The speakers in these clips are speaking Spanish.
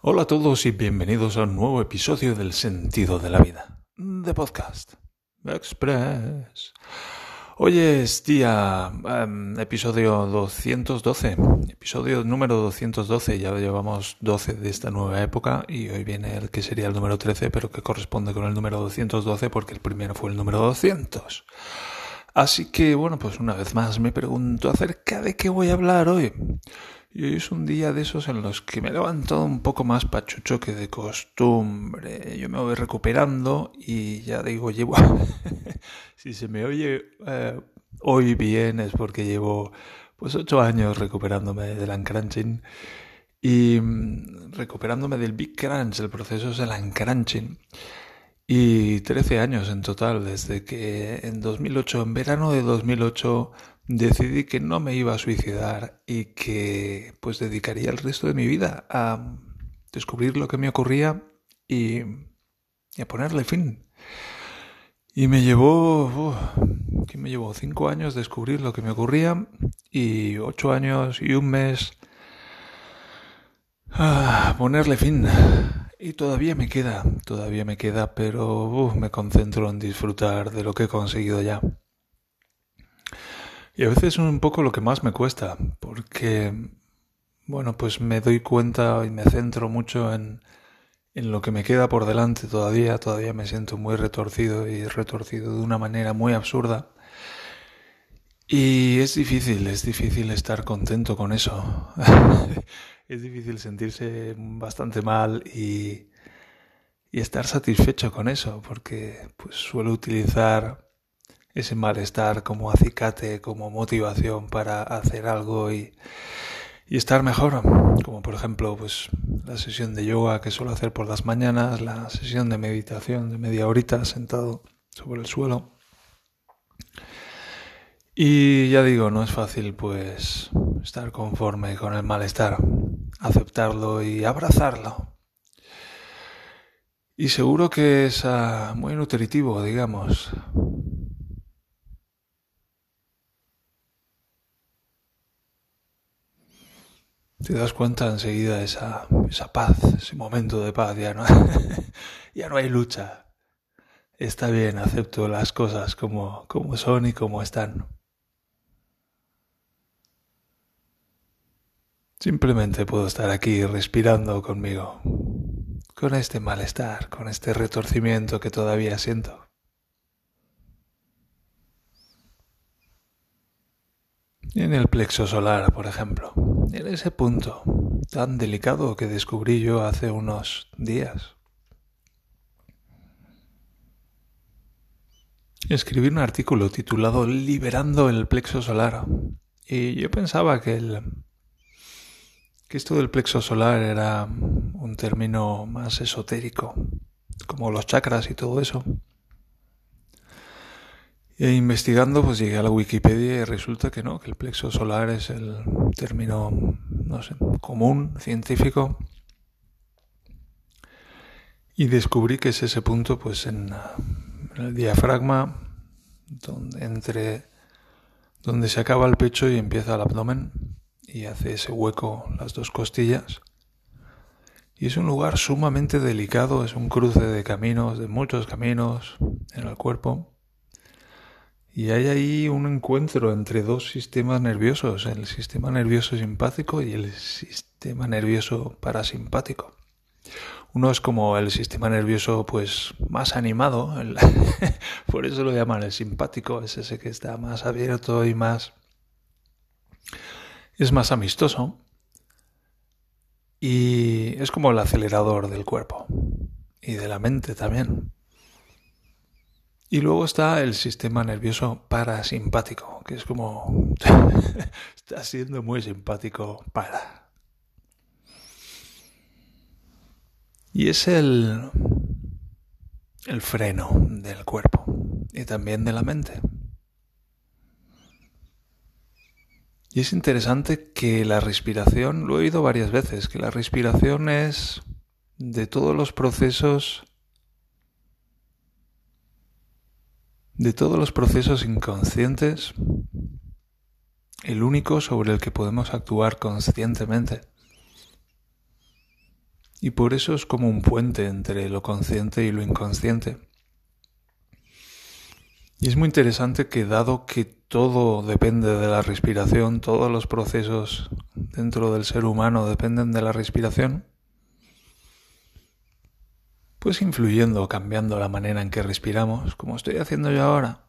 Hola a todos y bienvenidos a un nuevo episodio del Sentido de la Vida, de Podcast Express. Hoy es día em, episodio 212, episodio número 212, ya llevamos 12 de esta nueva época y hoy viene el que sería el número 13, pero que corresponde con el número 212 porque el primero fue el número 200. Así que bueno, pues una vez más me pregunto acerca de qué voy a hablar hoy. Y hoy es un día de esos en los que me he levantado un poco más pachucho que de costumbre. Yo me voy recuperando y ya digo, llevo... si se me oye eh, hoy bien es porque llevo pues ocho años recuperándome del uncrunching y mm, recuperándome del Big Crunch, el proceso es el uncrunching. Y 13 años en total, desde que en 2008, en verano de 2008, decidí que no me iba a suicidar y que pues dedicaría el resto de mi vida a descubrir lo que me ocurría y, a ponerle fin. Y me llevó, me llevó cinco años descubrir lo que me ocurría y ocho años y un mes a ponerle fin. Y todavía me queda, todavía me queda, pero me concentro en disfrutar de lo que he conseguido ya. Y a veces es un poco lo que más me cuesta, porque, bueno, pues me doy cuenta y me centro mucho en, en lo que me queda por delante todavía, todavía me siento muy retorcido y retorcido de una manera muy absurda. Y es difícil, es difícil estar contento con eso. es difícil sentirse bastante mal y, y estar satisfecho con eso, porque pues suelo utilizar ese malestar como acicate, como motivación para hacer algo y, estar mejor. Como por ejemplo, pues la sesión de yoga que suelo hacer por las mañanas, la sesión de meditación de media horita sentado sobre el suelo. Y ya digo, no es fácil pues estar conforme con el malestar, aceptarlo y abrazarlo. Y seguro que es ah, muy nutritivo, digamos, te das cuenta enseguida esa, esa paz, ese momento de paz, ya no, ya no hay lucha. Está bien, acepto las cosas como, como son y como están. Simplemente puedo estar aquí respirando conmigo, con este malestar, con este retorcimiento que todavía siento. En el plexo solar, por ejemplo, en ese punto tan delicado que descubrí yo hace unos días. Escribí un artículo titulado Liberando el plexo solar y yo pensaba que el que esto del plexo solar era un término más esotérico, como los chakras y todo eso. E investigando, pues llegué a la Wikipedia y resulta que no, que el plexo solar es el término, no sé, común, científico. Y descubrí que es ese punto, pues en, el diafragma, donde, entre, donde se acaba el pecho y empieza el abdomen, y hace ese hueco las dos costillas. Y es un lugar sumamente delicado, es un cruce de caminos, de muchos caminos en el cuerpo y hay ahí un encuentro entre dos sistemas nerviosos, el sistema nervioso simpático y el sistema nervioso parasimpático. Uno es como el sistema nervioso pues más animado, por eso lo llaman el simpático, es ese que está más abierto y más es más amistoso y es como el acelerador del cuerpo y de la mente también. Y luego está el sistema nervioso parasimpático, que es como está siendo muy simpático para. Y es el el freno del cuerpo y también de la mente. Y es interesante que la respiración, lo he oído varias veces, que la respiración es de todos los procesos De todos los procesos inconscientes, el único sobre el que podemos actuar conscientemente Y por eso es como un puente entre lo consciente y lo inconsciente. Y es muy interesante que dado que todo depende de la respiración, todos los procesos dentro del ser humano dependen de la respiración, pues influyendo, cambiando la manera en que respiramos, como estoy haciendo yo ahora,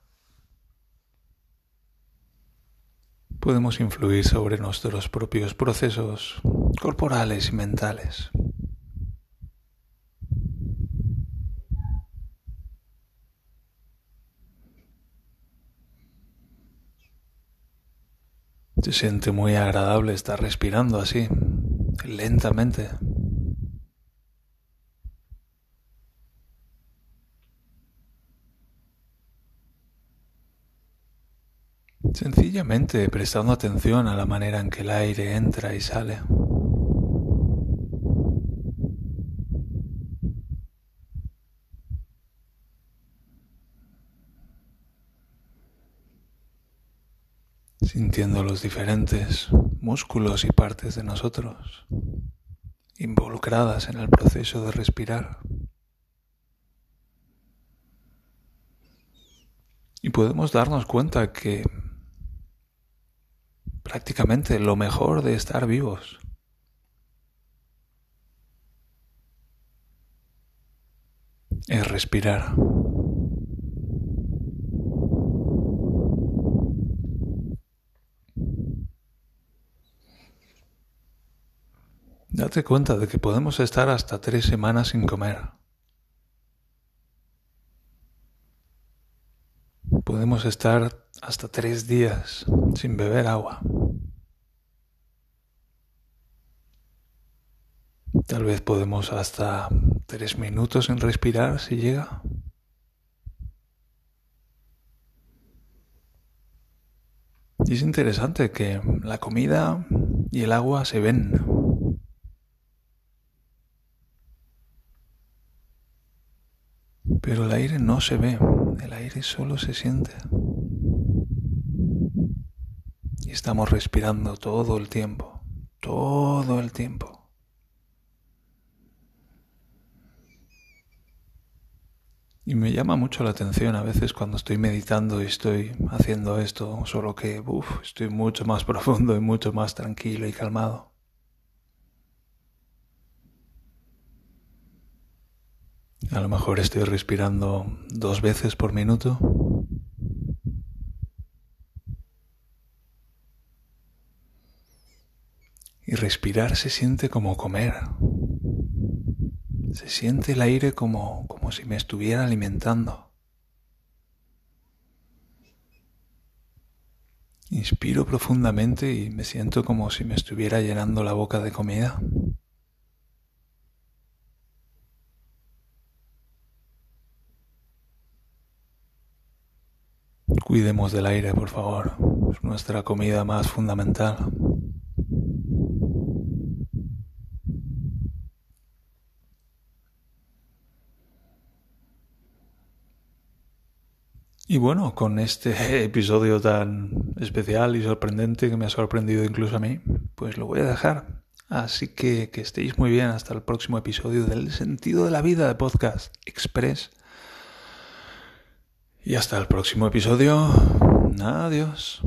podemos influir sobre nuestros propios procesos corporales y mentales. Se siente muy agradable estar respirando así, lentamente. Sencillamente prestando atención a la manera en que el aire entra y sale. sintiendo los diferentes músculos y partes de nosotros involucradas en el proceso de respirar. Y podemos darnos cuenta que prácticamente lo mejor de estar vivos es respirar. Date cuenta de que podemos estar hasta tres semanas sin comer. Podemos estar hasta tres días sin beber agua. Tal vez podemos hasta tres minutos sin respirar si llega. Y es interesante que la comida y el agua se ven. Pero el aire no se ve, el aire solo se siente. Y estamos respirando todo el tiempo, todo el tiempo. Y me llama mucho la atención a veces cuando estoy meditando y estoy haciendo esto, solo que uf, estoy mucho más profundo y mucho más tranquilo y calmado. A lo mejor estoy respirando dos veces por minuto. Y respirar se siente como comer. Se siente el aire como, como si me estuviera alimentando. Inspiro profundamente y me siento como si me estuviera llenando la boca de comida. Cuidemos del aire, por favor. Es nuestra comida más fundamental. Y bueno, con este episodio tan especial y sorprendente que me ha sorprendido incluso a mí, pues lo voy a dejar. Así que que estéis muy bien hasta el próximo episodio del Sentido de la Vida de Podcast Express. Y hasta el próximo episodio. Adiós.